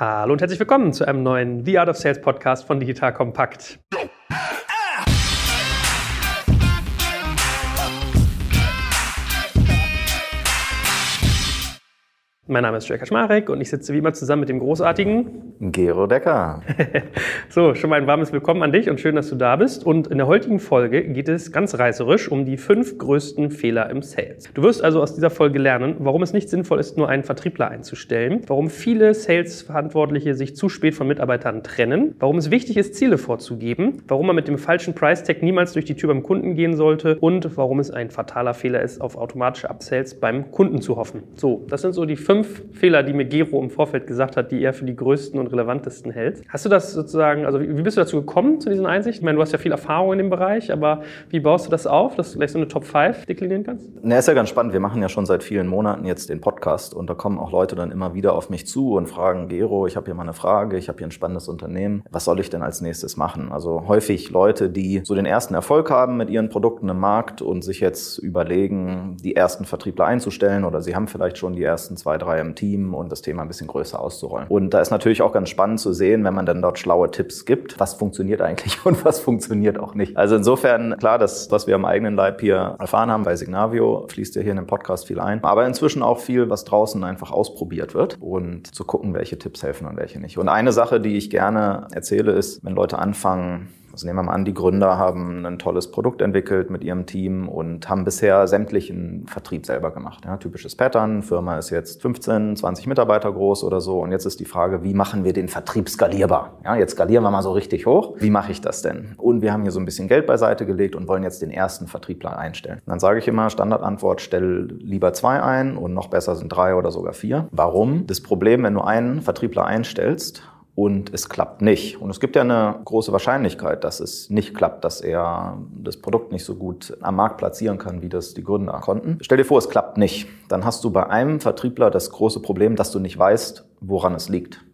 Hallo und herzlich willkommen zu einem neuen The Art of Sales Podcast von Digital Kompakt. Mein Name ist Jörg Kaczmarek und ich sitze wie immer zusammen mit dem großartigen Gero Decker. so, schon mal ein warmes Willkommen an dich und schön, dass du da bist. Und in der heutigen Folge geht es ganz reißerisch um die fünf größten Fehler im Sales. Du wirst also aus dieser Folge lernen, warum es nicht sinnvoll ist, nur einen Vertriebler einzustellen, warum viele Sales-Verantwortliche sich zu spät von Mitarbeitern trennen, warum es wichtig ist, Ziele vorzugeben, warum man mit dem falschen Price-Tag niemals durch die Tür beim Kunden gehen sollte und warum es ein fataler Fehler ist, auf automatische Upsells beim Kunden zu hoffen. So, das sind so die fünf fünf Fehler, die mir Gero im Vorfeld gesagt hat, die er für die größten und relevantesten hält. Hast du das sozusagen, also wie bist du dazu gekommen, zu diesen Einsichten? Ich meine, du hast ja viel Erfahrung in dem Bereich, aber wie baust du das auf, dass du vielleicht so eine Top 5 deklinieren kannst? Na, ist ja ganz spannend. Wir machen ja schon seit vielen Monaten jetzt den Podcast und da kommen auch Leute dann immer wieder auf mich zu und fragen, Gero, ich habe hier mal eine Frage, ich habe hier ein spannendes Unternehmen. Was soll ich denn als nächstes machen? Also häufig Leute, die so den ersten Erfolg haben mit ihren Produkten im Markt und sich jetzt überlegen, die ersten Vertriebler einzustellen oder sie haben vielleicht schon die ersten zwei, drei drei im Team und das Thema ein bisschen größer auszurollen. Und da ist natürlich auch ganz spannend zu sehen, wenn man dann dort schlaue Tipps gibt, was funktioniert eigentlich und was funktioniert auch nicht. Also insofern, klar, das, was wir am eigenen Leib hier erfahren haben bei Signavio, fließt ja hier in dem Podcast viel ein. Aber inzwischen auch viel, was draußen einfach ausprobiert wird und zu gucken, welche Tipps helfen und welche nicht. Und eine Sache, die ich gerne erzähle, ist, wenn Leute anfangen, also nehmen wir mal an, die Gründer haben ein tolles Produkt entwickelt mit ihrem Team und haben bisher sämtlichen Vertrieb selber gemacht. Ja, typisches Pattern, Firma ist jetzt 15, 20 Mitarbeiter groß oder so und jetzt ist die Frage, wie machen wir den Vertrieb skalierbar? Ja, jetzt skalieren wir mal so richtig hoch. Wie mache ich das denn? Und wir haben hier so ein bisschen Geld beiseite gelegt und wollen jetzt den ersten Vertriebler einstellen. Und dann sage ich immer, Standardantwort, stell lieber zwei ein und noch besser sind drei oder sogar vier. Warum? Das Problem, wenn du einen Vertriebler einstellst, und es klappt nicht. Und es gibt ja eine große Wahrscheinlichkeit, dass es nicht klappt, dass er das Produkt nicht so gut am Markt platzieren kann, wie das die Gründer konnten. Stell dir vor, es klappt nicht. Dann hast du bei einem Vertriebler das große Problem, dass du nicht weißt, woran es liegt.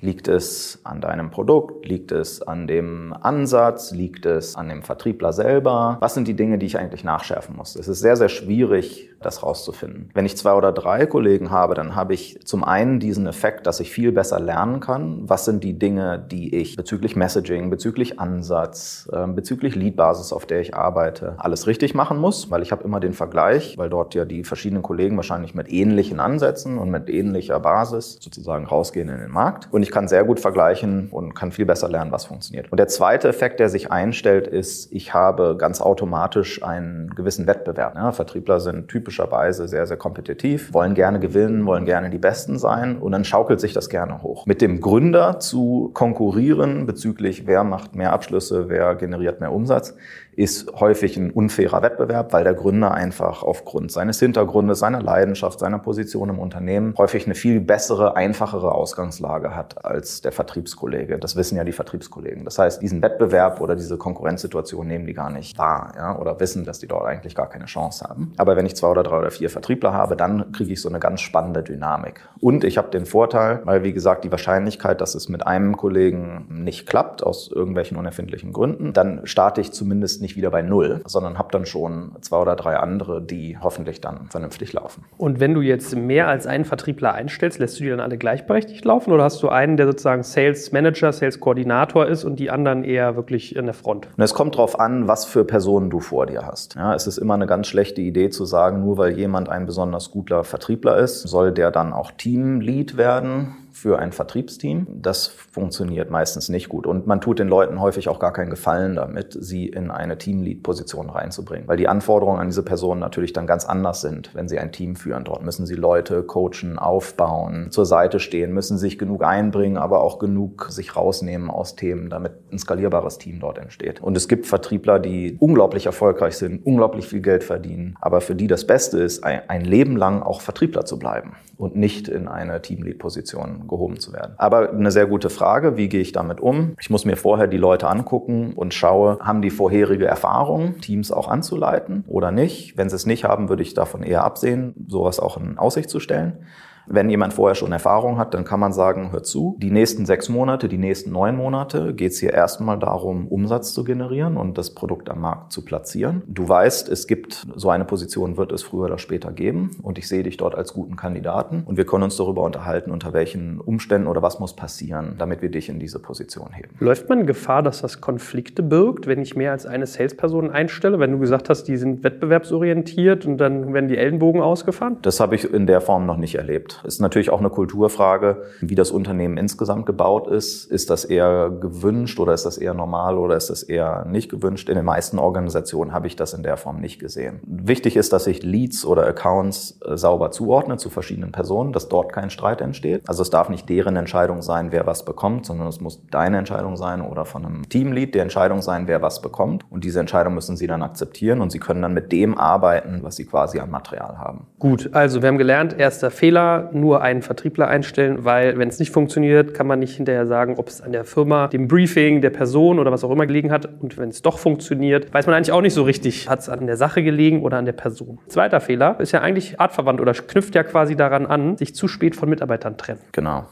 Liegt es an deinem Produkt? Liegt es an dem Ansatz? Liegt es an dem Vertriebler selber? Was sind die Dinge, die ich eigentlich nachschärfen muss? Es ist sehr, sehr schwierig, das rauszufinden. Wenn ich zwei oder drei Kollegen habe, dann habe ich zum einen diesen Effekt, dass ich viel besser lernen kann. Was sind die Dinge, die ich bezüglich Messaging, bezüglich Ansatz, ähm, bezüglich Leadbasis, auf der ich arbeite, alles richtig machen muss? Weil ich habe immer den Vergleich, weil dort ja die verschiedenen Kollegen wahrscheinlich mit ähnlichen Ansätzen und mit ähnlicher Basis sozusagen rausgehen in den Markt. Und ich kann sehr gut vergleichen und kann viel besser lernen, was funktioniert. Und der zweite Effekt, der sich einstellt, ist, ich habe ganz automatisch einen gewissen Wettbewerb. Ja, Vertriebler sind typischerweise sehr, sehr kompetitiv, wollen gerne gewinnen, wollen gerne die Besten sein und dann schaukelt sich das gerne hoch. Mit dem Gründer zu konkurrieren bezüglich, wer macht mehr Abschlüsse, wer generiert mehr Umsatz, ist häufig ein unfairer Wettbewerb, weil der Gründer einfach aufgrund seines Hintergrundes, seiner Leidenschaft, seiner Position im Unternehmen häufig eine viel bessere, einfachere Ausgangslage hat als der Vertriebskollege. Das wissen ja die Vertriebskollegen. Das heißt, diesen Wettbewerb oder diese Konkurrenzsituation nehmen die gar nicht wahr ja, oder wissen, dass die dort eigentlich gar keine Chance haben. Aber wenn ich zwei oder drei oder vier Vertriebler habe, dann kriege ich so eine ganz spannende Dynamik. Und ich habe den Vorteil, weil wie gesagt, die Wahrscheinlichkeit, dass es mit einem Kollegen nicht klappt, aus irgendwelchen unerfindlichen Gründen, dann starte ich zumindest nicht wieder bei Null, sondern habe dann schon zwei oder drei andere, die hoffentlich dann vernünftig laufen. Und wenn du jetzt mehr als einen Vertriebler einstellst, lässt du die dann alle gleichberechtigt laufen oder hast du einen, der sozusagen Sales Manager, Sales Koordinator ist und die anderen eher wirklich in der Front? Und es kommt darauf an, was für Personen du vor dir hast. Ja, es ist immer eine ganz schlechte Idee zu sagen, nur weil jemand ein besonders guter Vertriebler ist, soll der dann auch Teamlead werden für ein Vertriebsteam. Das funktioniert meistens nicht gut. Und man tut den Leuten häufig auch gar keinen Gefallen damit, sie in eine Teamlead-Position reinzubringen. Weil die Anforderungen an diese Personen natürlich dann ganz anders sind, wenn sie ein Team führen. Dort müssen sie Leute coachen, aufbauen, zur Seite stehen, müssen sich genug einbringen, aber auch genug sich rausnehmen aus Themen, damit ein skalierbares Team dort entsteht. Und es gibt Vertriebler, die unglaublich erfolgreich sind, unglaublich viel Geld verdienen, aber für die das Beste ist, ein Leben lang auch Vertriebler zu bleiben und nicht in eine Teamlead-Position gehoben zu werden. Aber eine sehr gute Frage, wie gehe ich damit um? Ich muss mir vorher die Leute angucken und schaue, haben die vorherige Erfahrung, Teams auch anzuleiten oder nicht? Wenn sie es nicht haben, würde ich davon eher absehen, sowas auch in Aussicht zu stellen. Wenn jemand vorher schon Erfahrung hat, dann kann man sagen, hör zu, die nächsten sechs Monate, die nächsten neun Monate geht es hier erstmal darum, Umsatz zu generieren und das Produkt am Markt zu platzieren. Du weißt, es gibt so eine Position, wird es früher oder später geben und ich sehe dich dort als guten Kandidaten und wir können uns darüber unterhalten, unter welchen Umständen oder was muss passieren, damit wir dich in diese Position heben. Läuft man Gefahr, dass das Konflikte birgt, wenn ich mehr als eine Salesperson einstelle? Wenn du gesagt hast, die sind wettbewerbsorientiert und dann werden die Ellenbogen ausgefahren? Das habe ich in der Form noch nicht erlebt. Ist natürlich auch eine Kulturfrage, wie das Unternehmen insgesamt gebaut ist. Ist das eher gewünscht oder ist das eher normal oder ist das eher nicht gewünscht? In den meisten Organisationen habe ich das in der Form nicht gesehen. Wichtig ist, dass ich Leads oder Accounts äh, sauber zuordne zu verschiedenen Personen, dass dort kein Streit entsteht. Also es darf nicht deren Entscheidung sein, wer was bekommt, sondern es muss deine Entscheidung sein oder von einem Teamlead die Entscheidung sein, wer was bekommt. Und diese Entscheidung müssen sie dann akzeptieren und sie können dann mit dem arbeiten, was sie quasi an Material haben. Gut, also wir haben gelernt, erster Fehler, nur einen Vertriebler einstellen, weil wenn es nicht funktioniert, kann man nicht hinterher sagen, ob es an der Firma, dem Briefing, der Person oder was auch immer gelegen hat. Und wenn es doch funktioniert, weiß man eigentlich auch nicht so richtig, hat es an der Sache gelegen oder an der Person. Zweiter Fehler ist ja eigentlich artverwandt oder knüpft ja quasi daran an, sich zu spät von Mitarbeitern trennen. Genau.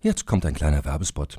Jetzt kommt ein kleiner Werbespot.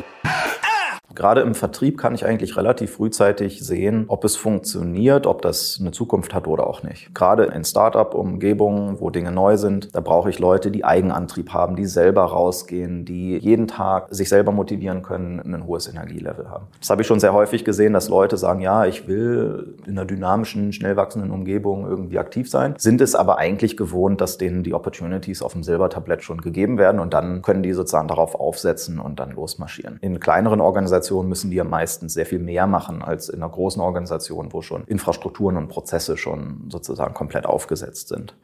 Gerade im Vertrieb kann ich eigentlich relativ frühzeitig sehen, ob es funktioniert, ob das eine Zukunft hat oder auch nicht. Gerade in Startup-Umgebungen, wo Dinge neu sind, da brauche ich Leute, die Eigenantrieb haben, die selber rausgehen, die jeden Tag sich selber motivieren können, ein hohes Energielevel haben. Das habe ich schon sehr häufig gesehen, dass Leute sagen, ja, ich will in einer dynamischen, schnell wachsenden Umgebung irgendwie aktiv sein, sind es aber eigentlich gewohnt, dass denen die Opportunities auf dem Silbertablett schon gegeben werden und dann können die sozusagen darauf aufsetzen und dann losmarschieren. In kleineren Organisationen Organisationen müssen die ja meistens sehr viel mehr machen als in einer großen Organisation, wo schon Infrastrukturen und Prozesse schon sozusagen komplett aufgesetzt sind.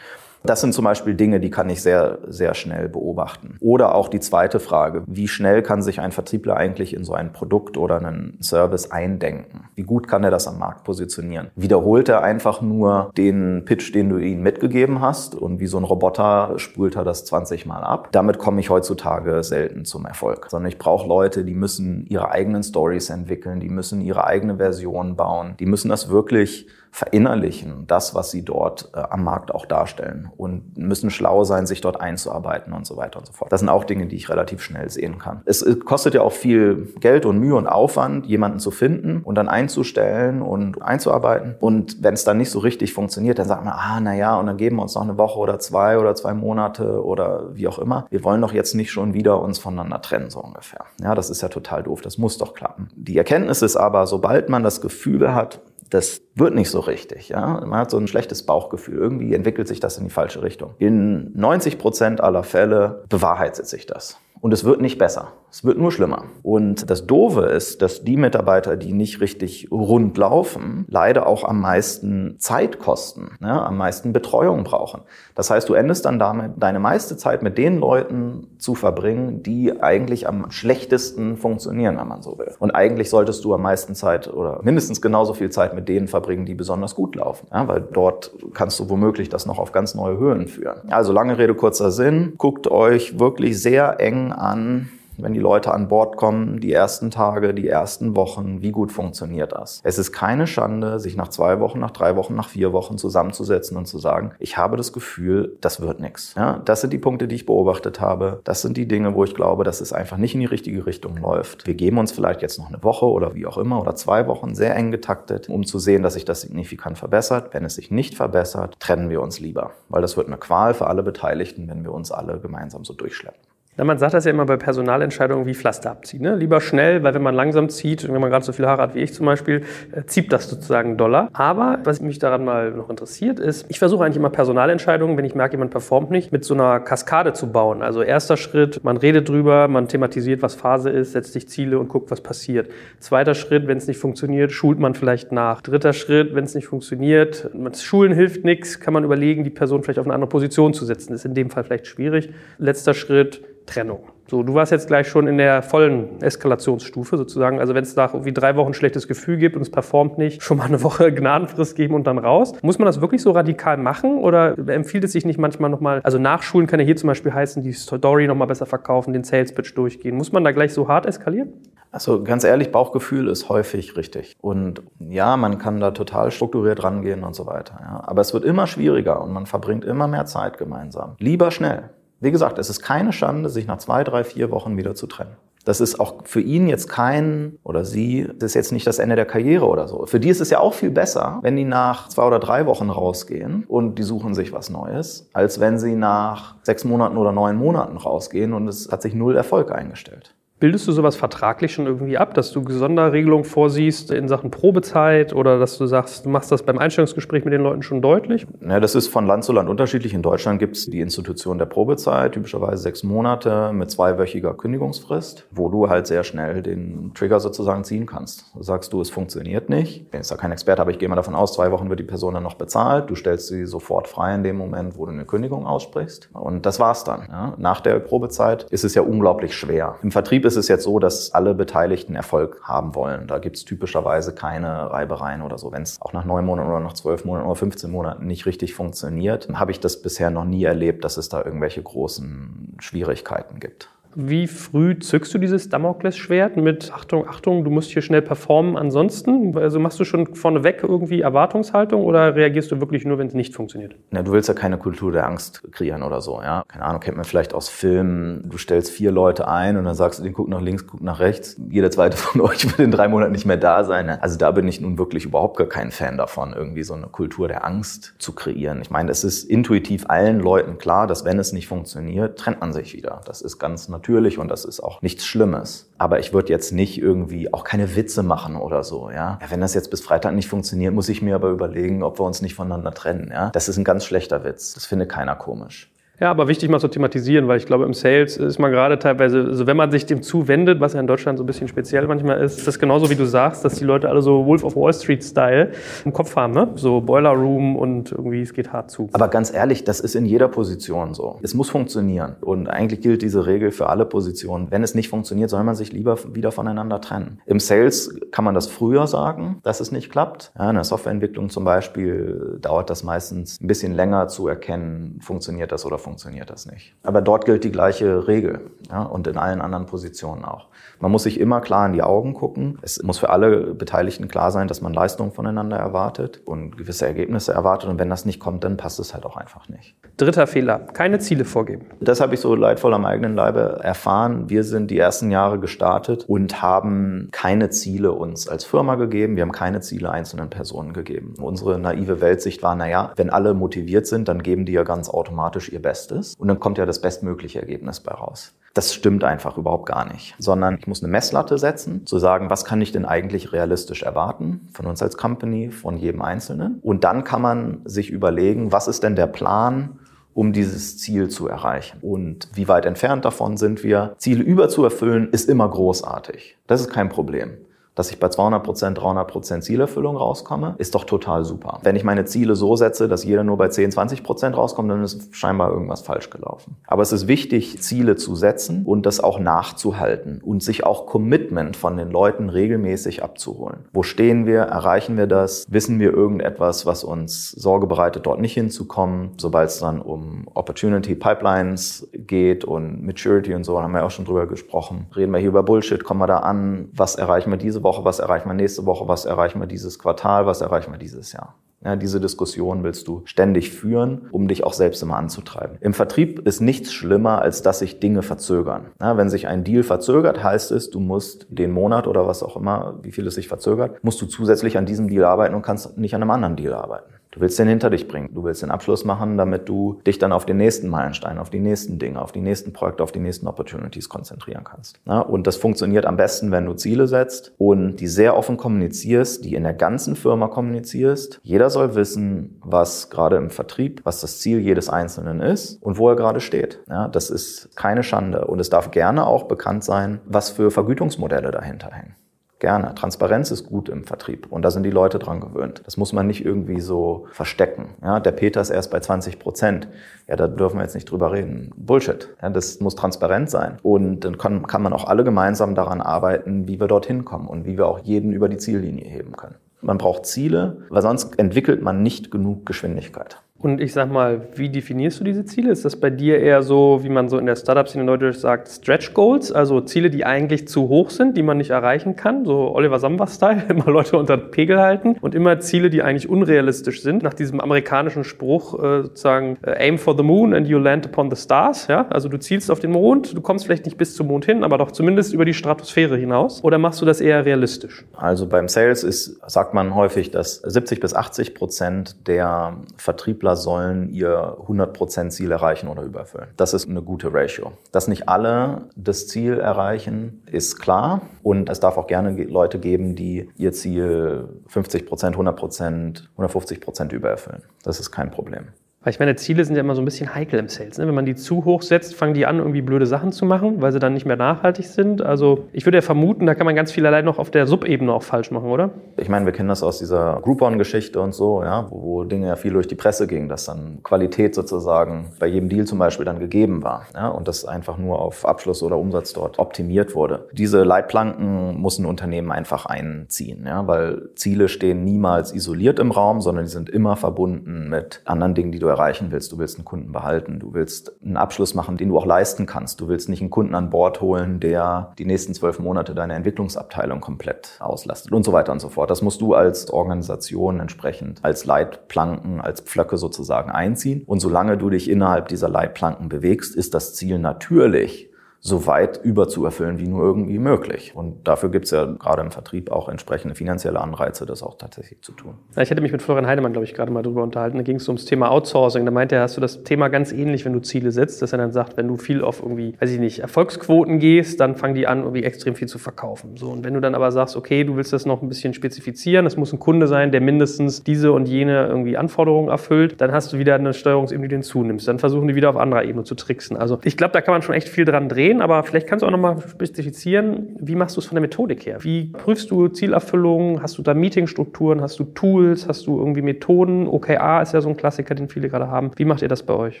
Das sind zum Beispiel Dinge, die kann ich sehr, sehr schnell beobachten. Oder auch die zweite Frage, wie schnell kann sich ein Vertriebler eigentlich in so ein Produkt oder einen Service eindenken? Wie gut kann er das am Markt positionieren? Wiederholt er einfach nur den Pitch, den du ihm mitgegeben hast und wie so ein Roboter spult er das 20 Mal ab? Damit komme ich heutzutage selten zum Erfolg, sondern ich brauche Leute, die müssen ihre eigenen Stories entwickeln, die müssen ihre eigene Version bauen, die müssen das wirklich verinnerlichen, das, was sie dort äh, am Markt auch darstellen und müssen schlau sein, sich dort einzuarbeiten und so weiter und so fort. Das sind auch Dinge, die ich relativ schnell sehen kann. Es, kostet ja auch viel Geld und Mühe und Aufwand, jemanden zu finden und dann einzustellen und einzuarbeiten. Und wenn es dann nicht so richtig funktioniert, dann sagt man, ah, na ja, und dann geben wir uns noch eine Woche oder zwei oder zwei Monate oder wie auch immer. Wir wollen doch jetzt nicht schon wieder uns voneinander trennen, so ungefähr. Ja, das ist ja total doof. Das muss doch klappen. Die Erkenntnis ist aber, sobald man das Gefühl hat, das wird nicht so richtig. Ja? Man hat so ein schlechtes Bauchgefühl. Irgendwie entwickelt sich das in die falsche Richtung. In 90 Prozent aller Fälle bewahrheitet sich das. Und es wird nicht besser. Es wird nur schlimmer. Und das Doofe ist, dass die Mitarbeiter, die nicht richtig rund laufen, leider auch am meisten Zeit kosten, ne, am meisten Betreuung brauchen. Das heißt, du endest dann damit, deine meiste Zeit mit den Leuten zu verbringen, die eigentlich am schlechtesten funktionieren, wenn man so will. Und eigentlich solltest du am meisten Zeit oder mindestens genauso viel Zeit mit denen verbringen, die besonders gut laufen. Ja, weil dort kannst du womöglich das noch auf ganz neue Höhen führen. Also lange Rede, kurzer Sinn. Guckt euch wirklich sehr eng an, wenn die Leute an Bord kommen, die ersten Tage, die ersten Wochen, wie gut funktioniert das? Es ist keine Schande, sich nach zwei Wochen, nach drei Wochen, nach vier Wochen zusammenzusetzen und zu sagen, ich habe das Gefühl, das wird nichts. Ja, das sind die Punkte, die ich beobachtet habe. Das sind die Dinge, wo ich glaube, dass es einfach nicht in die richtige Richtung läuft. Wir geben uns vielleicht jetzt noch eine Woche oder wie auch immer oder zwei Wochen sehr eng getaktet, um zu sehen, dass sich das signifikant verbessert. Wenn es sich nicht verbessert, trennen wir uns lieber, weil das wird eine Qual für alle Beteiligten, wenn wir uns alle gemeinsam so durchschleppen. Ja, man sagt das ja immer bei Personalentscheidungen wie Pflaster abziehen. Ne? Lieber schnell, weil wenn man langsam zieht, wenn man gerade so viele Haare hat wie ich zum Beispiel, äh, zieht das sozusagen Dollar. Aber was mich daran mal noch interessiert ist, ich versuche eigentlich immer Personalentscheidungen, wenn ich merke, jemand performt nicht, mit so einer Kaskade zu bauen. Also erster Schritt, man redet drüber, man thematisiert, was Phase ist, setzt sich Ziele und guckt, was passiert. Zweiter Schritt, wenn es nicht funktioniert, schult man vielleicht nach. Dritter Schritt, wenn es nicht funktioniert, Schulen hilft nichts, kann man überlegen, die Person vielleicht auf eine andere Position zu setzen. Das ist in dem Fall vielleicht schwierig. Letzter Schritt, Trennung. So, du warst jetzt gleich schon in der vollen Eskalationsstufe sozusagen. Also wenn es nach irgendwie drei Wochen schlechtes Gefühl gibt und es performt nicht, schon mal eine Woche Gnadenfrist geben und dann raus. Muss man das wirklich so radikal machen oder empfiehlt es sich nicht manchmal nochmal, also nachschulen kann ja hier zum Beispiel heißen, die Story nochmal besser verkaufen, den Sales Pitch durchgehen. Muss man da gleich so hart eskalieren? Also ganz ehrlich, Bauchgefühl ist häufig richtig. Und ja, man kann da total strukturiert rangehen und so weiter. Ja. Aber es wird immer schwieriger und man verbringt immer mehr Zeit gemeinsam. Lieber schnell. Wie gesagt, es ist keine Schande, sich nach zwei, drei, vier Wochen wieder zu trennen. Das ist auch für ihn jetzt kein oder sie, das ist jetzt nicht das Ende der Karriere oder so. Für die ist es ja auch viel besser, wenn die nach zwei oder drei Wochen rausgehen und die suchen sich was Neues, als wenn sie nach sechs Monaten oder neun Monaten rausgehen und es hat sich null Erfolg eingestellt. Bildest du sowas vertraglich schon irgendwie ab, dass du Sonderregelungen vorsiehst in Sachen Probezeit oder dass du sagst, du machst das beim Einstellungsgespräch mit den Leuten schon deutlich? Ja, das ist von Land zu Land unterschiedlich. In Deutschland gibt es die Institution der Probezeit, typischerweise sechs Monate mit zweiwöchiger Kündigungsfrist, wo du halt sehr schnell den Trigger sozusagen ziehen kannst. Du sagst du, es funktioniert nicht. Ich bin jetzt da kein Experte, aber ich gehe mal davon aus, zwei Wochen wird die Person dann noch bezahlt. Du stellst sie sofort frei in dem Moment, wo du eine Kündigung aussprichst. Und das war's dann. Ja. Nach der Probezeit ist es ja unglaublich schwer. Im Vertrieb ist es jetzt so, dass alle Beteiligten Erfolg haben wollen. Da gibt es typischerweise keine Reibereien oder so. Wenn es auch nach neun Monaten oder nach zwölf Monaten oder 15 Monaten nicht richtig funktioniert, habe ich das bisher noch nie erlebt, dass es da irgendwelche großen Schwierigkeiten gibt. Wie früh zückst du dieses Damoklesschwert mit Achtung, Achtung, du musst hier schnell performen ansonsten? Also machst du schon vorneweg irgendwie Erwartungshaltung oder reagierst du wirklich nur, wenn es nicht funktioniert? Ja, du willst ja keine Kultur der Angst kreieren oder so, ja. Keine Ahnung, kennt man vielleicht aus Filmen. Du stellst vier Leute ein und dann sagst du, den guck nach links, guck nach rechts. Jeder zweite von euch wird in drei Monaten nicht mehr da sein. Also da bin ich nun wirklich überhaupt gar kein Fan davon, irgendwie so eine Kultur der Angst zu kreieren. Ich meine, es ist intuitiv allen Leuten klar, dass wenn es nicht funktioniert, trennt man sich wieder. Das ist ganz natürlich natürlich und das ist auch nichts Schlimmes. Aber ich würde jetzt nicht irgendwie auch keine Witze machen oder so, ja. ja. Wenn das jetzt bis Freitag nicht funktioniert, muss ich mir aber überlegen, ob wir uns nicht voneinander trennen, ja. Das ist ein ganz schlechter Witz. Das findet keiner komisch. Ja, aber wichtig mal zu thematisieren, weil ich glaube, im Sales ist man gerade teilweise, also wenn man sich dem zuwendet, was ja in Deutschland so ein bisschen speziell manchmal ist, ist das genauso wie du sagst, dass die Leute alle so Wolf of Wall Street Style im Kopf haben, ne? So Boiler Room und irgendwie es geht hart zu. Aber ganz ehrlich, das ist in jeder Position so. Es muss funktionieren. Und eigentlich gilt diese Regel für alle Positionen. Wenn es nicht funktioniert, soll man sich lieber wieder voneinander trennen. Im Sales kann man das früher sagen, dass es nicht klappt. Ja, in der Softwareentwicklung zum Beispiel dauert das meistens ein bisschen länger zu erkennen, funktioniert das oder funktioniert funktioniert das nicht. Aber dort gilt die gleiche Regel ja, und in allen anderen Positionen auch. Man muss sich immer klar in die Augen gucken. Es muss für alle Beteiligten klar sein, dass man Leistungen voneinander erwartet und gewisse Ergebnisse erwartet. Und wenn das nicht kommt, dann passt es halt auch einfach nicht. Dritter Fehler, keine Ziele vorgeben. Das habe ich so leidvoll am eigenen Leibe erfahren. Wir sind die ersten Jahre gestartet und haben keine Ziele uns als Firma gegeben. Wir haben keine Ziele einzelnen Personen gegeben. Unsere naive Weltsicht war, naja, wenn alle motiviert sind, dann geben die ja ganz automatisch ihr Bestes. Und dann kommt ja das bestmögliche Ergebnis bei raus. Das stimmt einfach überhaupt gar nicht, sondern ich muss eine Messlatte setzen, zu sagen, was kann ich denn eigentlich realistisch erwarten von uns als Company, von jedem Einzelnen. Und dann kann man sich überlegen, was ist denn der Plan, um dieses Ziel zu erreichen. Und wie weit entfernt davon sind wir? Ziele überzuerfüllen ist immer großartig. Das ist kein Problem. Dass ich bei 200 Prozent, 300 Prozent Zielerfüllung rauskomme, ist doch total super. Wenn ich meine Ziele so setze, dass jeder nur bei 10, 20 Prozent rauskommt, dann ist scheinbar irgendwas falsch gelaufen. Aber es ist wichtig, Ziele zu setzen und das auch nachzuhalten und sich auch Commitment von den Leuten regelmäßig abzuholen. Wo stehen wir? Erreichen wir das? Wissen wir irgendetwas, was uns Sorge bereitet, dort nicht hinzukommen? Sobald es dann um Opportunity Pipelines geht und Maturity und so, haben wir auch schon drüber gesprochen. Reden wir hier über Bullshit, kommen wir da an? Was erreichen wir diese Woche? Woche, was erreichen wir nächste Woche, was erreichen wir dieses Quartal, was erreichen wir dieses Jahr. Ja, diese Diskussion willst du ständig führen, um dich auch selbst immer anzutreiben. Im Vertrieb ist nichts schlimmer, als dass sich Dinge verzögern. Ja, wenn sich ein Deal verzögert, heißt es, du musst den Monat oder was auch immer, wie viel es sich verzögert, musst du zusätzlich an diesem Deal arbeiten und kannst nicht an einem anderen Deal arbeiten. Du willst den hinter dich bringen. Du willst den Abschluss machen, damit du dich dann auf den nächsten Meilenstein, auf die nächsten Dinge, auf die nächsten Projekte, auf die nächsten Opportunities konzentrieren kannst. Und das funktioniert am besten, wenn du Ziele setzt und die sehr offen kommunizierst, die in der ganzen Firma kommunizierst. Jeder soll wissen, was gerade im Vertrieb, was das Ziel jedes Einzelnen ist und wo er gerade steht. Das ist keine Schande. Und es darf gerne auch bekannt sein, was für Vergütungsmodelle dahinter hängen. Gerne. Transparenz ist gut im Vertrieb und da sind die Leute dran gewöhnt. Das muss man nicht irgendwie so verstecken. Ja, der Peter ist erst bei 20 Prozent. Ja, da dürfen wir jetzt nicht drüber reden. Bullshit. Ja, das muss transparent sein. Und dann kann, kann man auch alle gemeinsam daran arbeiten, wie wir dorthin kommen und wie wir auch jeden über die Ziellinie heben können. Man braucht Ziele, weil sonst entwickelt man nicht genug Geschwindigkeit. Und ich sag mal, wie definierst du diese Ziele? Ist das bei dir eher so, wie man so in der Startup-Szene neudeutsch sagt, Stretch Goals, also Ziele, die eigentlich zu hoch sind, die man nicht erreichen kann, so Oliver Samba-Style, immer Leute unter den Pegel halten und immer Ziele, die eigentlich unrealistisch sind, nach diesem amerikanischen Spruch äh, sozusagen äh, aim for the moon and you land upon the stars, ja? Also du zielst auf den Mond, du kommst vielleicht nicht bis zum Mond hin, aber doch zumindest über die Stratosphäre hinaus oder machst du das eher realistisch? Also beim Sales ist, sagt man häufig, dass 70 bis 80 Prozent der Vertriebler Vermittler sollen ihr 100% Ziel erreichen oder überfüllen. Das ist eine gute Ratio. Dass nicht alle das Ziel erreichen, ist klar. Und es darf auch gerne Leute geben, die ihr Ziel 50%, 100%, 150% übererfüllen. Das ist kein Problem. Weil ich meine, Ziele sind ja immer so ein bisschen heikel im Sales. Ne? Wenn man die zu hoch setzt, fangen die an, irgendwie blöde Sachen zu machen, weil sie dann nicht mehr nachhaltig sind. Also ich würde ja vermuten, da kann man ganz viel allein noch auf der Subebene auch falsch machen, oder? Ich meine, wir kennen das aus dieser Groupon-Geschichte und so, ja, wo, wo, Dinge ja viel durch die Presse gingen, dass dann Qualität sozusagen bei jedem Deal zum Beispiel dann gegeben war. Ja, und das einfach nur auf Abschluss oder Umsatz dort optimiert wurde. Diese Leitplanken muss ein Unternehmen einfach einziehen, ja, weil Ziele stehen niemals isoliert im Raum, sondern die sind immer verbunden mit anderen Dingen, die du erreichen willst. Du willst einen Kunden behalten. Du willst einen Abschluss machen, den du auch leisten kannst. Du willst nicht einen Kunden an Bord holen, der die nächsten zwölf Monate deine Entwicklungsabteilung komplett auslastet und so weiter und so fort. Das musst du als Organisation entsprechend als Leitplanken, als Pflöcke sozusagen einziehen. Und solange du dich innerhalb dieser Leitplanken bewegst, ist das Ziel natürlich so weit überzuerfüllen wie nur irgendwie möglich. Und dafür gibt es ja gerade im Vertrieb auch entsprechende finanzielle Anreize, das auch tatsächlich zu tun. Ich hatte mich mit Florian Heidemann, glaube ich, gerade mal drüber unterhalten. Da ging es ums Thema Outsourcing. Da meinte er, hast du das Thema ganz ähnlich, wenn du Ziele setzt, dass er dann sagt, wenn du viel auf irgendwie, weiß ich nicht, Erfolgsquoten gehst, dann fangen die an, irgendwie extrem viel zu verkaufen. So, und wenn du dann aber sagst, okay, du willst das noch ein bisschen spezifizieren, es muss ein Kunde sein, der mindestens diese und jene irgendwie Anforderungen erfüllt, dann hast du wieder eine Steuerungsebene, die du hinzunimmst. Dann versuchen die wieder auf anderer Ebene zu tricksen. Also ich glaube, da kann man schon echt viel dran drehen drehen, aber vielleicht kannst du auch nochmal spezifizieren, wie machst du es von der Methodik her? Wie prüfst du Zielerfüllung? Hast du da Meetingstrukturen? Hast du Tools? Hast du irgendwie Methoden? OKA ist ja so ein Klassiker, den viele gerade haben. Wie macht ihr das bei euch?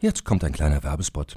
Jetzt kommt ein kleiner Werbespot.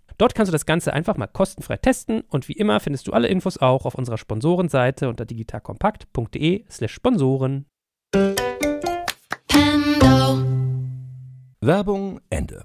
Dort kannst du das Ganze einfach mal kostenfrei testen und wie immer findest du alle Infos auch auf unserer Sponsorenseite unter digitalkompakt.de/slash Sponsoren. Werbung Ende.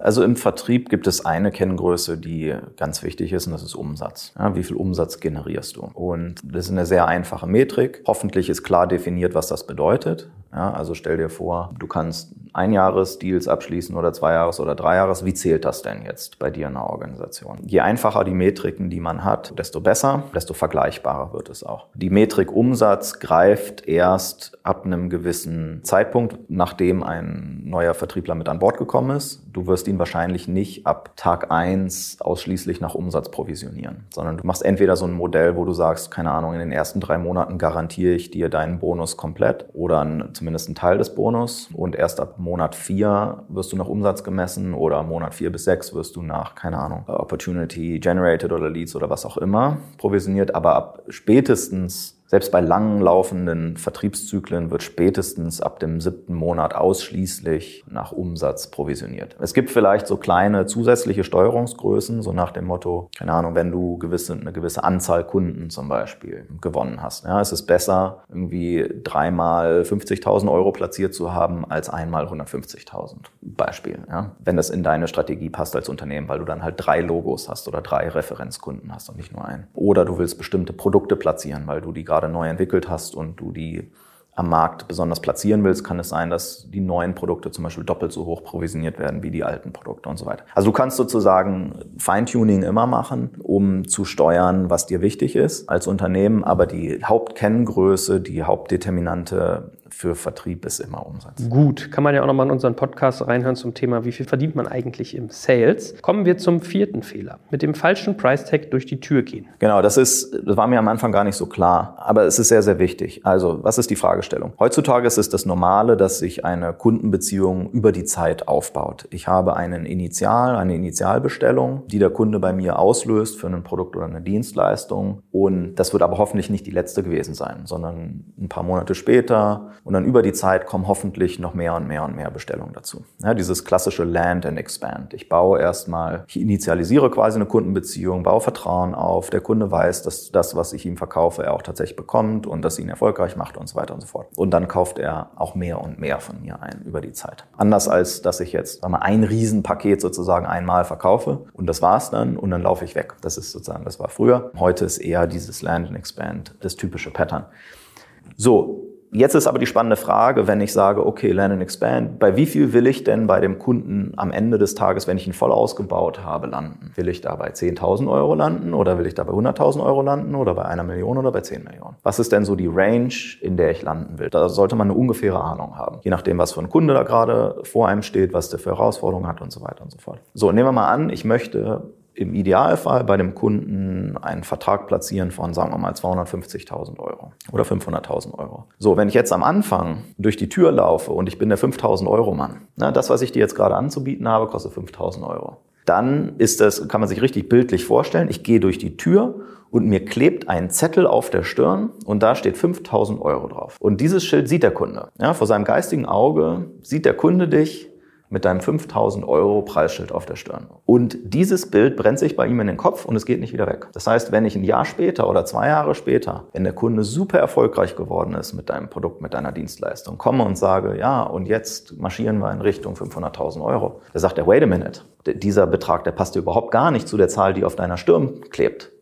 Also im Vertrieb gibt es eine Kenngröße, die ganz wichtig ist, und das ist Umsatz. Ja, wie viel Umsatz generierst du? Und das ist eine sehr einfache Metrik. Hoffentlich ist klar definiert, was das bedeutet. Ja, also stell dir vor, du kannst Einjahresdeals abschließen oder Zweijahres- oder Dreijahres. Wie zählt das denn jetzt bei dir in der Organisation? Je einfacher die Metriken, die man hat, desto besser, desto vergleichbarer wird es auch. Die Metrik Umsatz greift erst ab einem gewissen Zeitpunkt, nachdem ein neuer Vertriebler mit an Bord gekommen ist. Du wirst ihn wahrscheinlich nicht ab Tag eins ausschließlich nach Umsatz provisionieren, sondern du machst entweder so ein Modell, wo du sagst, keine Ahnung, in den ersten drei Monaten garantiere ich dir deinen Bonus komplett oder zumindest ein Teil des Bonus. Und erst ab Monat vier wirst du nach Umsatz gemessen oder Monat vier bis sechs wirst du nach, keine Ahnung, Opportunity Generated oder Leads oder was auch immer provisioniert. Aber ab spätestens selbst bei lang laufenden Vertriebszyklen wird spätestens ab dem siebten Monat ausschließlich nach Umsatz provisioniert. Es gibt vielleicht so kleine zusätzliche Steuerungsgrößen, so nach dem Motto, keine Ahnung, wenn du gewisse, eine gewisse Anzahl Kunden zum Beispiel gewonnen hast. Ja, es ist besser, irgendwie dreimal 50.000 Euro platziert zu haben, als einmal 150.000. Beispiel. Ja, wenn das in deine Strategie passt als Unternehmen, weil du dann halt drei Logos hast oder drei Referenzkunden hast und nicht nur einen. Oder du willst bestimmte Produkte platzieren, weil du die gerade gerade neu entwickelt hast und du die am Markt besonders platzieren willst, kann es sein, dass die neuen Produkte zum Beispiel doppelt so hoch provisioniert werden wie die alten Produkte und so weiter. Also du kannst sozusagen Feintuning immer machen, um zu steuern, was dir wichtig ist als Unternehmen, aber die Hauptkenngröße, die Hauptdeterminante für Vertrieb ist immer Umsatz. Gut, kann man ja auch nochmal in unseren Podcast reinhören zum Thema, wie viel verdient man eigentlich im Sales. Kommen wir zum vierten Fehler, mit dem falschen Price Tag durch die Tür gehen. Genau, das ist, das war mir am Anfang gar nicht so klar, aber es ist sehr, sehr wichtig. Also, was ist die Fragestellung? Heutzutage ist es das Normale, dass sich eine Kundenbeziehung über die Zeit aufbaut. Ich habe einen Initial, eine Initialbestellung, die der Kunde bei mir auslöst für ein Produkt oder eine Dienstleistung und das wird aber hoffentlich nicht die letzte gewesen sein, sondern ein paar Monate später und dann über die Zeit kommen hoffentlich noch mehr und mehr und mehr Bestellungen dazu. Ja, dieses klassische Land and Expand. Ich baue erstmal, ich initialisiere quasi eine Kundenbeziehung, baue Vertrauen auf. Der Kunde weiß, dass das, was ich ihm verkaufe, er auch tatsächlich bekommt und dass ihn erfolgreich macht und so weiter und so fort. Und dann kauft er auch mehr und mehr von mir ein über die Zeit. Anders als, dass ich jetzt wir, ein Riesenpaket sozusagen einmal verkaufe und das war's dann und dann laufe ich weg. Das ist sozusagen, das war früher. Heute ist eher dieses Land and Expand das typische Pattern. So, Jetzt ist aber die spannende Frage, wenn ich sage, okay, Land and Expand, bei wie viel will ich denn bei dem Kunden am Ende des Tages, wenn ich ihn voll ausgebaut habe, landen? Will ich da bei 10.000 Euro landen oder will ich da bei 100.000 Euro landen oder bei einer Million oder bei 10 Millionen? Was ist denn so die Range, in der ich landen will? Da sollte man eine ungefähre Ahnung haben. Je nachdem, was für ein Kunde da gerade vor einem steht, was der für Herausforderungen hat und so weiter und so fort. So, nehmen wir mal an, ich möchte im Idealfall bei dem Kunden einen Vertrag platzieren von, sagen wir mal, 250.000 Euro oder 500.000 Euro. So, wenn ich jetzt am Anfang durch die Tür laufe und ich bin der 5.000 Euro Mann, ne, das, was ich dir jetzt gerade anzubieten habe, kostet 5.000 Euro. Dann ist das, kann man sich richtig bildlich vorstellen. Ich gehe durch die Tür und mir klebt ein Zettel auf der Stirn und da steht 5000 Euro drauf. Und dieses Schild sieht der Kunde. Ja, vor seinem geistigen Auge sieht der Kunde dich mit deinem 5000 Euro Preisschild auf der Stirn. Und dieses Bild brennt sich bei ihm in den Kopf und es geht nicht wieder weg. Das heißt, wenn ich ein Jahr später oder zwei Jahre später, wenn der Kunde super erfolgreich geworden ist mit deinem Produkt, mit deiner Dienstleistung, komme und sage, ja, und jetzt marschieren wir in Richtung 500.000 Euro, da sagt er, wait a minute, dieser Betrag, der passt überhaupt gar nicht zu der Zahl, die auf deiner Stirn klebt.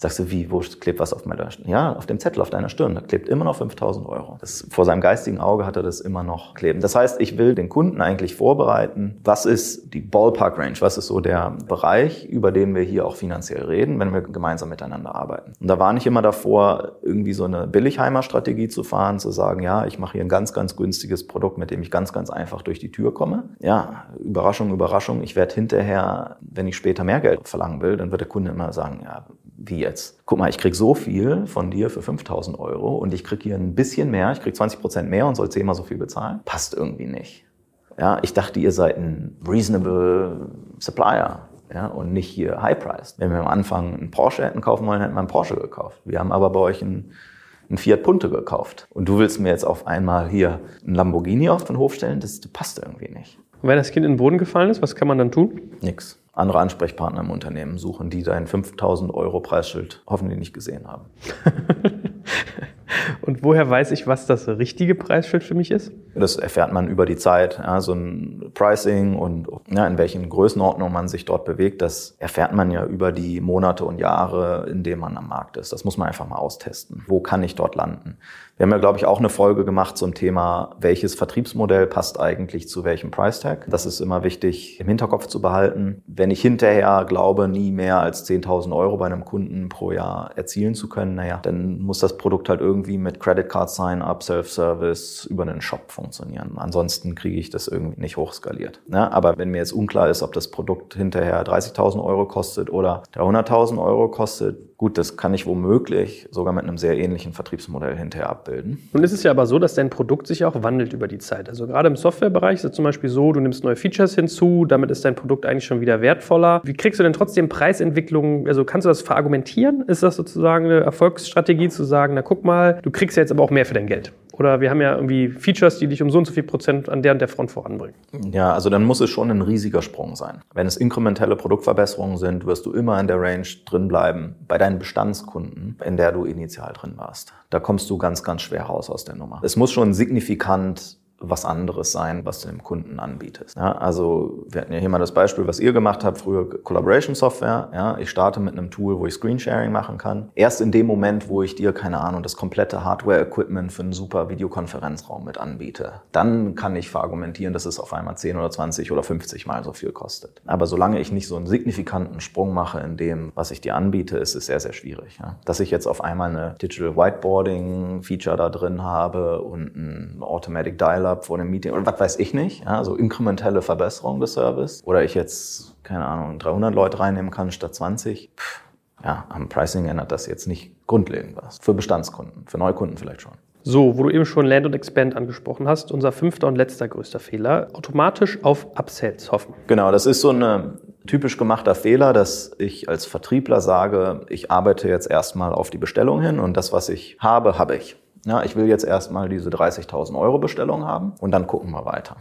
Sagst du, wie, wo klebt was auf meiner Stirn? Ja, auf dem Zettel auf deiner Stirn, da klebt immer noch 5000 Euro. Das, vor seinem geistigen Auge hat er das immer noch kleben. Das heißt, ich will den Kunden eigentlich vorbereiten, was ist die Ballpark Range, was ist so der Bereich, über den wir hier auch finanziell reden, wenn wir gemeinsam miteinander arbeiten. Und da war nicht immer davor, irgendwie so eine Billigheimer-Strategie zu fahren, zu sagen, ja, ich mache hier ein ganz, ganz günstiges Produkt, mit dem ich ganz, ganz einfach durch die Tür komme. Ja, Überraschung, Überraschung, ich werde hinterher, wenn ich später mehr Geld verlangen will, dann wird der Kunde immer sagen, ja, wie jetzt? Guck mal, ich krieg so viel von dir für 5000 Euro und ich krieg hier ein bisschen mehr, ich krieg 20 Prozent mehr und soll zehnmal so viel bezahlen. Passt irgendwie nicht. Ja, ich dachte, ihr seid ein reasonable Supplier. Ja, und nicht hier high-priced. Wenn wir am Anfang einen Porsche hätten kaufen wollen, hätten wir einen Porsche gekauft. Wir haben aber bei euch einen, einen Fiat Punto gekauft. Und du willst mir jetzt auf einmal hier einen Lamborghini auf den Hof stellen? Das passt irgendwie nicht. Und wenn das Kind in den Boden gefallen ist, was kann man dann tun? Nix. Andere Ansprechpartner im Unternehmen suchen, die dein 5000 Euro Preisschild hoffentlich nicht gesehen haben. Und woher weiß ich, was das richtige Preisschild für mich ist? Das erfährt man über die Zeit. Ja, so ein Pricing und ja, in welchen Größenordnungen man sich dort bewegt, das erfährt man ja über die Monate und Jahre, in denen man am Markt ist. Das muss man einfach mal austesten. Wo kann ich dort landen? Wir haben ja, glaube ich, auch eine Folge gemacht zum Thema, welches Vertriebsmodell passt eigentlich zu welchem Price Tag. Das ist immer wichtig im Hinterkopf zu behalten. Wenn ich hinterher glaube, nie mehr als 10.000 Euro bei einem Kunden pro Jahr erzielen zu können, naja, dann muss das Produkt halt irgendwie mit Credit Card Sign-up, Self-Service über einen Shop funktionieren. Ansonsten kriege ich das irgendwie nicht hochskaliert. Ja, aber wenn mir jetzt unklar ist, ob das Produkt hinterher 30.000 Euro kostet oder 300.000 Euro kostet, Gut, das kann ich womöglich sogar mit einem sehr ähnlichen Vertriebsmodell hinterher abbilden. Nun ist es ja aber so, dass dein Produkt sich auch wandelt über die Zeit. Also gerade im Softwarebereich ist es zum Beispiel so, du nimmst neue Features hinzu, damit ist dein Produkt eigentlich schon wieder wertvoller. Wie kriegst du denn trotzdem Preisentwicklung, also kannst du das verargumentieren? Ist das sozusagen eine Erfolgsstrategie zu sagen, na guck mal, du kriegst jetzt aber auch mehr für dein Geld? Oder wir haben ja irgendwie Features, die dich um so und so viel Prozent an der und der Front voranbringen. Ja, also dann muss es schon ein riesiger Sprung sein. Wenn es inkrementelle Produktverbesserungen sind, wirst du immer in der Range drin bleiben bei deinen Bestandskunden, in der du initial drin warst. Da kommst du ganz, ganz schwer raus aus der Nummer. Es muss schon signifikant was anderes sein, was du dem Kunden anbietest. Ja, also wir hatten ja hier mal das Beispiel, was ihr gemacht habt, früher Collaboration Software. Ja, ich starte mit einem Tool, wo ich Screensharing machen kann. Erst in dem Moment, wo ich dir, keine Ahnung, das komplette Hardware-Equipment für einen super Videokonferenzraum mit anbiete, dann kann ich verargumentieren, dass es auf einmal 10 oder 20 oder 50 Mal so viel kostet. Aber solange ich nicht so einen signifikanten Sprung mache in dem, was ich dir anbiete, ist es sehr, sehr schwierig. Ja. Dass ich jetzt auf einmal eine Digital Whiteboarding-Feature da drin habe und ein Automatic Dialer Up vor einem Meeting oder was weiß ich nicht, ja, so inkrementelle Verbesserung des Service oder ich jetzt, keine Ahnung, 300 Leute reinnehmen kann statt 20, Pff, ja, am Pricing ändert das jetzt nicht grundlegend was. Für Bestandskunden, für Neukunden vielleicht schon. So, wo du eben schon Land und Expand angesprochen hast, unser fünfter und letzter größter Fehler, automatisch auf Upsells hoffen. Genau, das ist so ein typisch gemachter Fehler, dass ich als Vertriebler sage, ich arbeite jetzt erstmal auf die Bestellung hin und das, was ich habe, habe ich. Ja, ich will jetzt erstmal diese 30.000 Euro Bestellung haben und dann gucken wir weiter.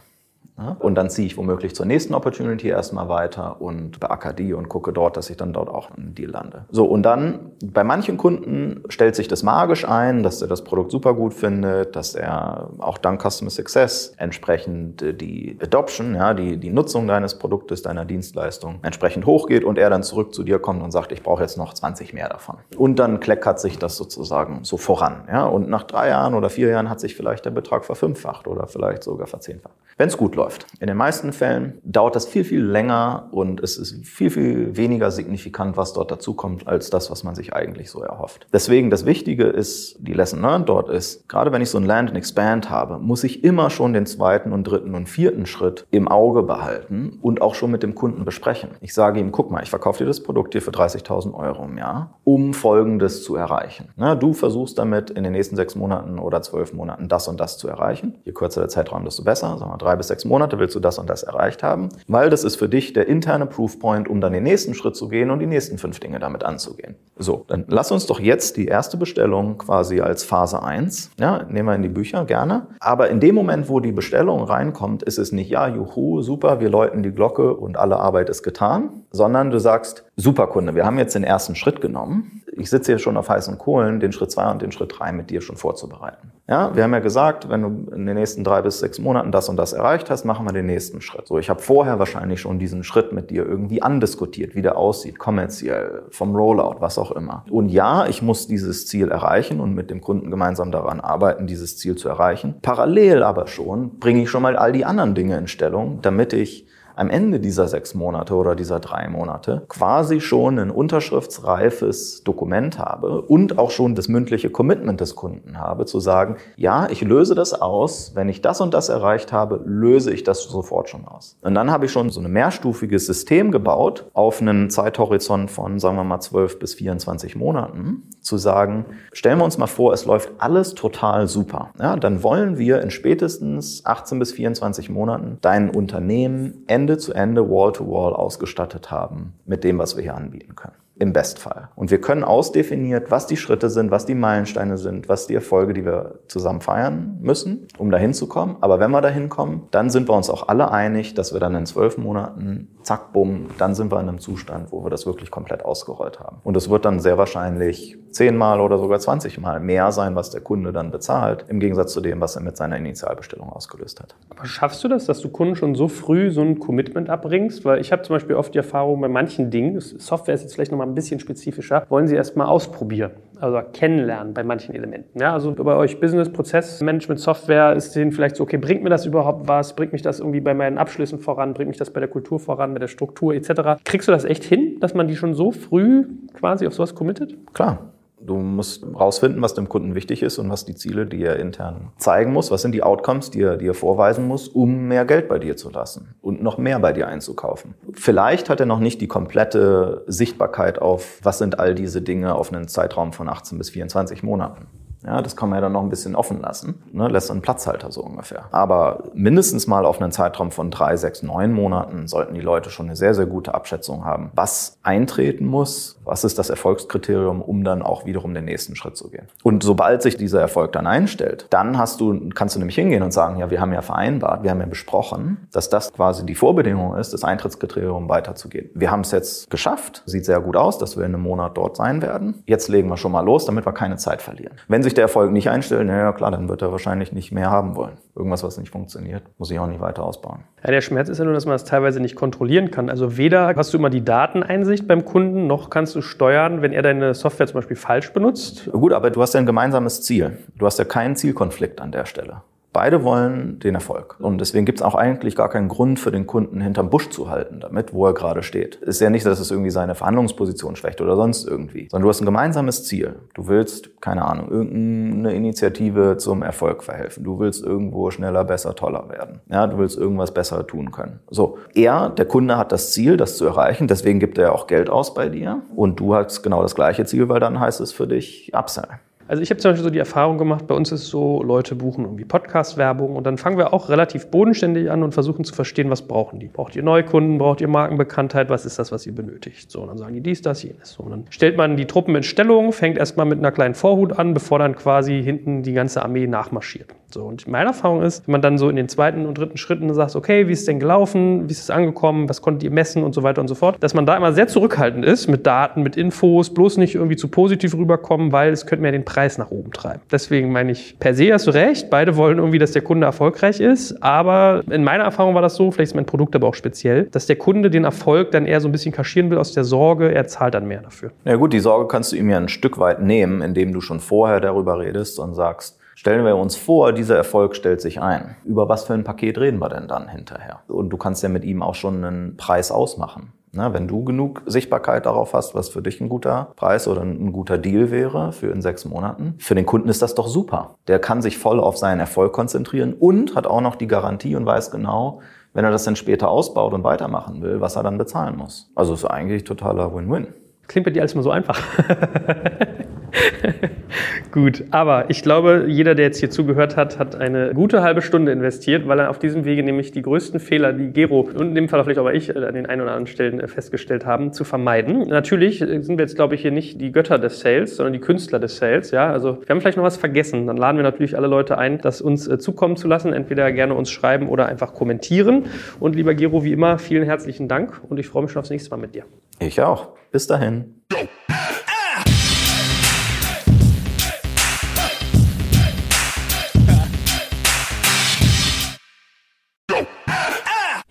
Und dann ziehe ich womöglich zur nächsten Opportunity erstmal weiter und beacker die und gucke dort, dass ich dann dort auch einen Deal lande. So, und dann bei manchen Kunden stellt sich das magisch ein, dass er das Produkt super gut findet, dass er auch dank Customer Success entsprechend die Adoption, ja, die, die Nutzung deines Produktes, deiner Dienstleistung entsprechend hochgeht und er dann zurück zu dir kommt und sagt, ich brauche jetzt noch 20 mehr davon. Und dann kleckert sich das sozusagen so voran. Ja? Und nach drei Jahren oder vier Jahren hat sich vielleicht der Betrag verfünffacht oder vielleicht sogar verzehnfacht. Wenn es gut läuft. In den meisten Fällen dauert das viel, viel länger und es ist viel, viel weniger signifikant, was dort dazukommt, als das, was man sich eigentlich so erhofft. Deswegen das Wichtige ist, die Lesson learned dort ist, gerade wenn ich so ein Land and Expand habe, muss ich immer schon den zweiten und dritten und vierten Schritt im Auge behalten und auch schon mit dem Kunden besprechen. Ich sage ihm, guck mal, ich verkaufe dir das Produkt hier für 30.000 Euro im Jahr, um Folgendes zu erreichen. Na, du versuchst damit in den nächsten sechs Monaten oder zwölf Monaten das und das zu erreichen. Je kürzer der Zeitraum, desto besser. Sagen wir drei bis sechs Monate. Willst du das und das erreicht haben, weil das ist für dich der interne Proofpoint, um dann den nächsten Schritt zu gehen und die nächsten fünf Dinge damit anzugehen. So, dann lass uns doch jetzt die erste Bestellung quasi als Phase 1, ja, nehmen wir in die Bücher gerne. Aber in dem Moment, wo die Bestellung reinkommt, ist es nicht, ja, juhu, super, wir läuten die Glocke und alle Arbeit ist getan, sondern du sagst, super Kunde, wir haben jetzt den ersten Schritt genommen. Ich sitze hier schon auf heißen Kohlen, den Schritt 2 und den Schritt 3 mit dir schon vorzubereiten. Ja, wir haben ja gesagt, wenn du in den nächsten drei bis sechs Monaten das und das erreicht hast, machen wir den nächsten Schritt. So, ich habe vorher wahrscheinlich schon diesen Schritt mit dir irgendwie andiskutiert, wie der aussieht, kommerziell, vom Rollout, was auch immer. Und ja, ich muss dieses Ziel erreichen und mit dem Kunden gemeinsam daran arbeiten, dieses Ziel zu erreichen. Parallel aber schon bringe ich schon mal all die anderen Dinge in Stellung, damit ich am Ende dieser sechs Monate oder dieser drei Monate quasi schon ein unterschriftsreifes Dokument habe und auch schon das mündliche Commitment des Kunden habe, zu sagen, ja, ich löse das aus, wenn ich das und das erreicht habe, löse ich das sofort schon aus. Und dann habe ich schon so ein mehrstufiges System gebaut auf einen Zeithorizont von, sagen wir mal, 12 bis 24 Monaten, zu sagen, stellen wir uns mal vor, es läuft alles total super. Ja, dann wollen wir in spätestens 18 bis 24 Monaten dein Unternehmen Ende zu Ende, Wall to Wall ausgestattet haben mit dem, was wir hier anbieten können. Im Bestfall. Und wir können ausdefiniert, was die Schritte sind, was die Meilensteine sind, was die Erfolge, die wir zusammen feiern müssen, um dahin zu kommen. Aber wenn wir dahin kommen, dann sind wir uns auch alle einig, dass wir dann in zwölf Monaten, zack, bumm, dann sind wir in einem Zustand, wo wir das wirklich komplett ausgerollt haben. Und es wird dann sehr wahrscheinlich zehnmal oder sogar zwanzigmal mehr sein, was der Kunde dann bezahlt, im Gegensatz zu dem, was er mit seiner Initialbestellung ausgelöst hat. Aber schaffst du das, dass du Kunden schon so früh so ein Commitment abbringst? Weil ich habe zum Beispiel oft die Erfahrung bei manchen Dingen, Software ist jetzt vielleicht nochmal ein bisschen spezifischer, wollen sie erst mal ausprobieren, also kennenlernen bei manchen Elementen. Ja, also bei euch Business, Prozess, Management, Software ist denen vielleicht so, okay, bringt mir das überhaupt was? Bringt mich das irgendwie bei meinen Abschlüssen voran? Bringt mich das bei der Kultur voran, bei der Struktur etc.? Kriegst du das echt hin, dass man die schon so früh quasi auf sowas committet? Klar. Du musst rausfinden, was dem Kunden wichtig ist und was die Ziele, die er intern zeigen muss. Was sind die Outcomes, die er dir vorweisen muss, um mehr Geld bei dir zu lassen und noch mehr bei dir einzukaufen. Vielleicht hat er noch nicht die komplette Sichtbarkeit auf, was sind all diese Dinge auf einen Zeitraum von 18 bis 24 Monaten. Ja, das kann man ja dann noch ein bisschen offen lassen, ne, lässt einen Platzhalter so ungefähr. Aber mindestens mal auf einen Zeitraum von drei, sechs, neun Monaten sollten die Leute schon eine sehr, sehr gute Abschätzung haben, was eintreten muss, was ist das Erfolgskriterium, um dann auch wiederum den nächsten Schritt zu gehen. Und sobald sich dieser Erfolg dann einstellt, dann hast du, kannst du nämlich hingehen und sagen, ja, wir haben ja vereinbart, wir haben ja besprochen, dass das quasi die Vorbedingung ist, das Eintrittskriterium weiterzugehen. Wir haben es jetzt geschafft, sieht sehr gut aus, dass wir in einem Monat dort sein werden. Jetzt legen wir schon mal los, damit wir keine Zeit verlieren. Wenn sich der Erfolg nicht einstellt, naja klar, dann wird er wahrscheinlich nicht mehr haben wollen. Irgendwas, was nicht funktioniert, muss ich auch nicht weiter ausbauen. Ja, der Schmerz ist ja nur, dass man das teilweise nicht kontrollieren kann. Also weder hast du immer die Dateneinsicht beim Kunden, noch kannst du steuern, wenn er deine Software zum Beispiel falsch benutzt. Gut, aber du hast ja ein gemeinsames Ziel. Du hast ja keinen Zielkonflikt an der Stelle. Beide wollen den Erfolg. Und deswegen gibt es auch eigentlich gar keinen Grund für den Kunden hinterm Busch zu halten damit, wo er gerade steht. Ist ja nicht, dass es irgendwie seine Verhandlungsposition schwächt oder sonst irgendwie, sondern du hast ein gemeinsames Ziel. Du willst, keine Ahnung, irgendeine Initiative zum Erfolg verhelfen. Du willst irgendwo schneller, besser, toller werden. Ja, du willst irgendwas besser tun können. So. Er, der Kunde hat das Ziel, das zu erreichen. Deswegen gibt er auch Geld aus bei dir. Und du hast genau das gleiche Ziel, weil dann heißt es für dich Upsell. Also ich habe zum Beispiel so die Erfahrung gemacht, bei uns ist so, Leute buchen irgendwie Podcast-Werbung und dann fangen wir auch relativ bodenständig an und versuchen zu verstehen, was brauchen die. Braucht ihr Neukunden, braucht ihr Markenbekanntheit, was ist das, was ihr benötigt? So, und dann sagen die dies, das, jenes. So, und dann stellt man die Truppen in Stellung, fängt erstmal mit einer kleinen Vorhut an, bevor dann quasi hinten die ganze Armee nachmarschiert. So, und meine Erfahrung ist, wenn man dann so in den zweiten und dritten Schritten sagt, okay, wie ist es denn gelaufen, wie ist es angekommen, was konntet ihr messen und so weiter und so fort, dass man da immer sehr zurückhaltend ist mit Daten, mit Infos, bloß nicht irgendwie zu positiv rüberkommen, weil es könnte mir den Preis nach oben treiben. Deswegen meine ich, per se hast du recht, beide wollen irgendwie, dass der Kunde erfolgreich ist, aber in meiner Erfahrung war das so, vielleicht ist mein Produkt aber auch speziell, dass der Kunde den Erfolg dann eher so ein bisschen kaschieren will aus der Sorge, er zahlt dann mehr dafür. Ja gut, die Sorge kannst du ihm ja ein Stück weit nehmen, indem du schon vorher darüber redest und sagst, Stellen wir uns vor, dieser Erfolg stellt sich ein. Über was für ein Paket reden wir denn dann hinterher? Und du kannst ja mit ihm auch schon einen Preis ausmachen. Na, wenn du genug Sichtbarkeit darauf hast, was für dich ein guter Preis oder ein guter Deal wäre für in sechs Monaten, für den Kunden ist das doch super. Der kann sich voll auf seinen Erfolg konzentrieren und hat auch noch die Garantie und weiß genau, wenn er das dann später ausbaut und weitermachen will, was er dann bezahlen muss. Also ist eigentlich totaler Win-Win. Klingt bei dir alles mal so einfach. Gut, aber ich glaube, jeder, der jetzt hier zugehört hat, hat eine gute halbe Stunde investiert, weil er auf diesem Wege nämlich die größten Fehler, die Gero und in dem Fall vielleicht auch ich an den ein oder anderen Stellen äh, festgestellt haben, zu vermeiden. Natürlich sind wir jetzt, glaube ich, hier nicht die Götter des Sales, sondern die Künstler des Sales. Ja, also wir haben vielleicht noch was vergessen. Dann laden wir natürlich alle Leute ein, das uns äh, zukommen zu lassen. Entweder gerne uns schreiben oder einfach kommentieren. Und lieber Gero, wie immer, vielen herzlichen Dank und ich freue mich schon aufs nächste Mal mit dir. Ich auch. Bis dahin.